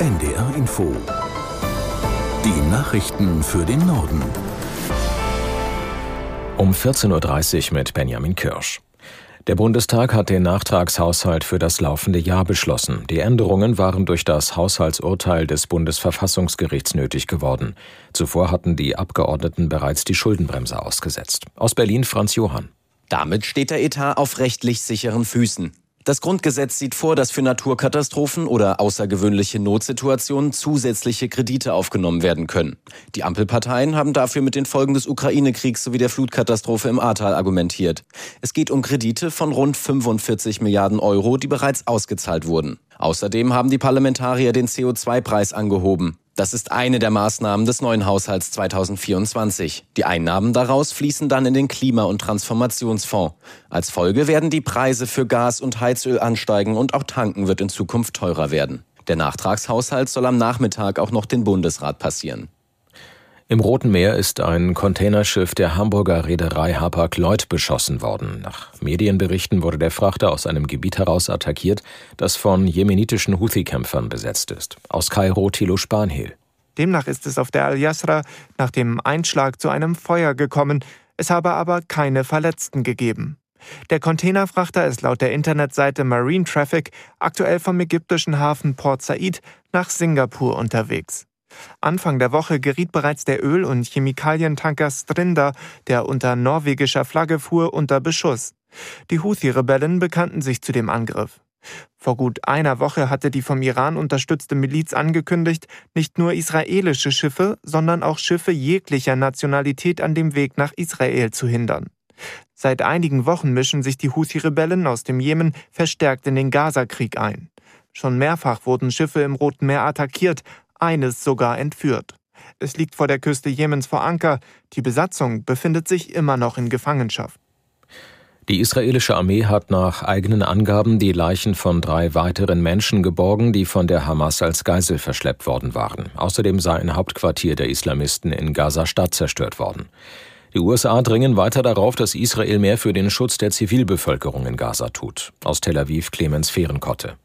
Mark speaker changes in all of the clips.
Speaker 1: NDR Info. Die Nachrichten für den Norden.
Speaker 2: Um 14.30 Uhr mit Benjamin Kirsch. Der Bundestag hat den Nachtragshaushalt für das laufende Jahr beschlossen. Die Änderungen waren durch das Haushaltsurteil des Bundesverfassungsgerichts nötig geworden. Zuvor hatten die Abgeordneten bereits die Schuldenbremse ausgesetzt. Aus Berlin Franz Johann.
Speaker 3: Damit steht der Etat auf rechtlich sicheren Füßen. Das Grundgesetz sieht vor, dass für Naturkatastrophen oder außergewöhnliche Notsituationen zusätzliche Kredite aufgenommen werden können. Die Ampelparteien haben dafür mit den Folgen des Ukraine-Kriegs sowie der Flutkatastrophe im Ahrtal argumentiert. Es geht um Kredite von rund 45 Milliarden Euro, die bereits ausgezahlt wurden. Außerdem haben die Parlamentarier den CO2-Preis angehoben. Das ist eine der Maßnahmen des neuen Haushalts 2024. Die Einnahmen daraus fließen dann in den Klima- und Transformationsfonds. Als Folge werden die Preise für Gas und Heizöl ansteigen und auch tanken wird in Zukunft teurer werden. Der Nachtragshaushalt soll am Nachmittag auch noch den Bundesrat passieren.
Speaker 2: Im Roten Meer ist ein Containerschiff der Hamburger Reederei Hapag-Lloyd beschossen worden. Nach Medienberichten wurde der Frachter aus einem Gebiet heraus attackiert, das von jemenitischen Houthi-Kämpfern besetzt ist. Aus Kairo Thilo Spanhel.
Speaker 4: Demnach ist es auf der Al-Yasra nach dem Einschlag zu einem Feuer gekommen. Es habe aber keine Verletzten gegeben. Der Containerfrachter ist laut der Internetseite Marine Traffic aktuell vom ägyptischen Hafen Port Said nach Singapur unterwegs. Anfang der Woche geriet bereits der Öl- und Chemikalientanker Strinda, der unter norwegischer Flagge fuhr, unter Beschuss. Die Houthi-Rebellen bekannten sich zu dem Angriff. Vor gut einer Woche hatte die vom Iran unterstützte Miliz angekündigt, nicht nur israelische Schiffe, sondern auch Schiffe jeglicher Nationalität an dem Weg nach Israel zu hindern. Seit einigen Wochen mischen sich die Houthi-Rebellen aus dem Jemen verstärkt in den Gaza-Krieg ein. Schon mehrfach wurden Schiffe im Roten Meer attackiert, eines sogar entführt. Es liegt vor der Küste Jemens vor Anker. Die Besatzung befindet sich immer noch in Gefangenschaft.
Speaker 2: Die israelische Armee hat nach eigenen Angaben die Leichen von drei weiteren Menschen geborgen, die von der Hamas als Geisel verschleppt worden waren. Außerdem sei ein Hauptquartier der Islamisten in Gaza-Stadt zerstört worden. Die USA dringen weiter darauf, dass Israel mehr für den Schutz der Zivilbevölkerung in Gaza tut. Aus Tel Aviv Clemens Fehrenkotte.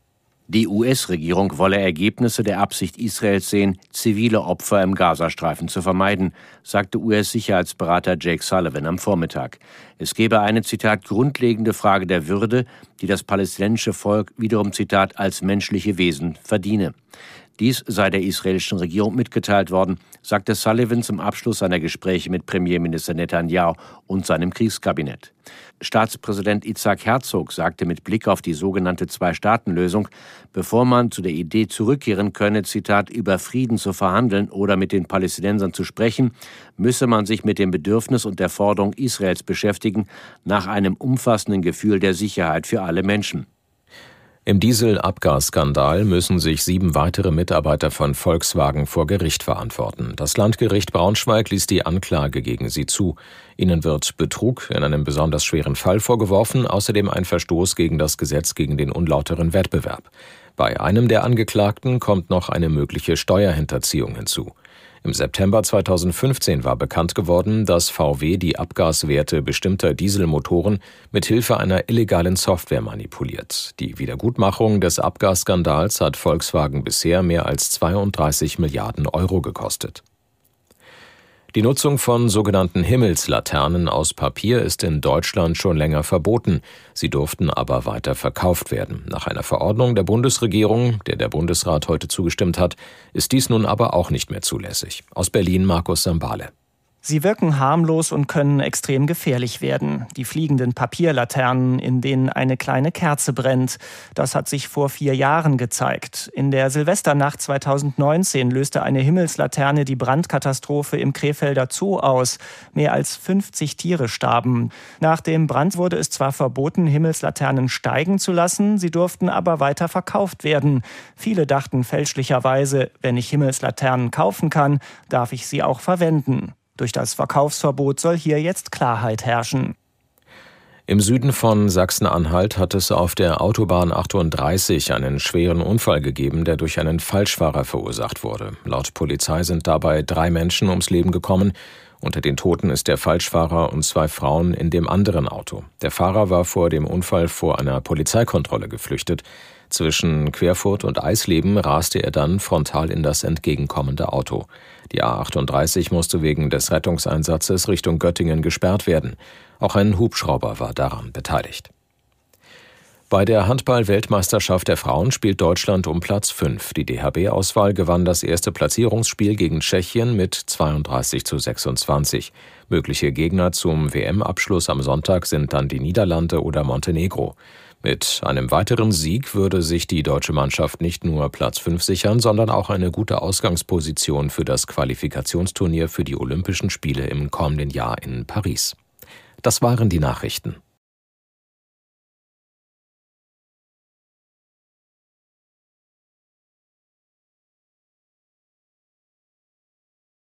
Speaker 5: Die US-Regierung wolle Ergebnisse der Absicht Israels sehen, zivile Opfer im Gazastreifen zu vermeiden, sagte US-Sicherheitsberater Jake Sullivan am Vormittag. Es gebe eine, Zitat, grundlegende Frage der Würde, die das palästinensische Volk wiederum, Zitat, als menschliche Wesen verdiene. Dies sei der israelischen Regierung mitgeteilt worden, sagte Sullivan zum Abschluss seiner Gespräche mit Premierminister Netanyahu und seinem Kriegskabinett. Staatspräsident Itzhak Herzog sagte mit Blick auf die sogenannte Zwei-Staaten-Lösung, bevor man zu der Idee zurückkehren könne, Zitat, über Frieden zu verhandeln oder mit den Palästinensern zu sprechen, müsse man sich mit dem Bedürfnis und der Forderung Israels beschäftigen nach einem umfassenden Gefühl der Sicherheit für alle Menschen.
Speaker 2: Im Dieselabgasskandal müssen sich sieben weitere Mitarbeiter von Volkswagen vor Gericht verantworten. Das Landgericht Braunschweig ließ die Anklage gegen sie zu. Ihnen wird Betrug in einem besonders schweren Fall vorgeworfen, außerdem ein Verstoß gegen das Gesetz gegen den unlauteren Wettbewerb. Bei einem der Angeklagten kommt noch eine mögliche Steuerhinterziehung hinzu. Im September 2015 war bekannt geworden, dass VW die Abgaswerte bestimmter Dieselmotoren mit Hilfe einer illegalen Software manipuliert. Die Wiedergutmachung des Abgasskandals hat Volkswagen bisher mehr als 32 Milliarden Euro gekostet. Die Nutzung von sogenannten Himmelslaternen aus Papier ist in Deutschland schon länger verboten. Sie durften aber weiter verkauft werden. Nach einer Verordnung der Bundesregierung, der der Bundesrat heute zugestimmt hat, ist dies nun aber auch nicht mehr zulässig. Aus Berlin Markus Sambale.
Speaker 6: Sie wirken harmlos und können extrem gefährlich werden. Die fliegenden Papierlaternen, in denen eine kleine Kerze brennt. Das hat sich vor vier Jahren gezeigt. In der Silvesternacht 2019 löste eine Himmelslaterne die Brandkatastrophe im Krefelder Zoo aus. Mehr als 50 Tiere starben. Nach dem Brand wurde es zwar verboten, Himmelslaternen steigen zu lassen, sie durften aber weiter verkauft werden. Viele dachten fälschlicherweise, wenn ich Himmelslaternen kaufen kann, darf ich sie auch verwenden. Durch das Verkaufsverbot soll hier jetzt Klarheit herrschen.
Speaker 2: Im Süden von Sachsen-Anhalt hat es auf der Autobahn 38 einen schweren Unfall gegeben, der durch einen Falschfahrer verursacht wurde. Laut Polizei sind dabei drei Menschen ums Leben gekommen. Unter den Toten ist der Falschfahrer und zwei Frauen in dem anderen Auto. Der Fahrer war vor dem Unfall vor einer Polizeikontrolle geflüchtet. Zwischen Querfurt und Eisleben raste er dann frontal in das entgegenkommende Auto. Die A38 musste wegen des Rettungseinsatzes Richtung Göttingen gesperrt werden. Auch ein Hubschrauber war daran beteiligt. Bei der Handball-Weltmeisterschaft der Frauen spielt Deutschland um Platz 5. Die DHB-Auswahl gewann das erste Platzierungsspiel gegen Tschechien mit 32 zu 26. Mögliche Gegner zum WM-Abschluss am Sonntag sind dann die Niederlande oder Montenegro. Mit einem weiteren Sieg würde sich die deutsche Mannschaft nicht nur Platz 5 sichern, sondern auch eine gute Ausgangsposition für das Qualifikationsturnier für die Olympischen Spiele im kommenden Jahr in Paris. Das waren die Nachrichten.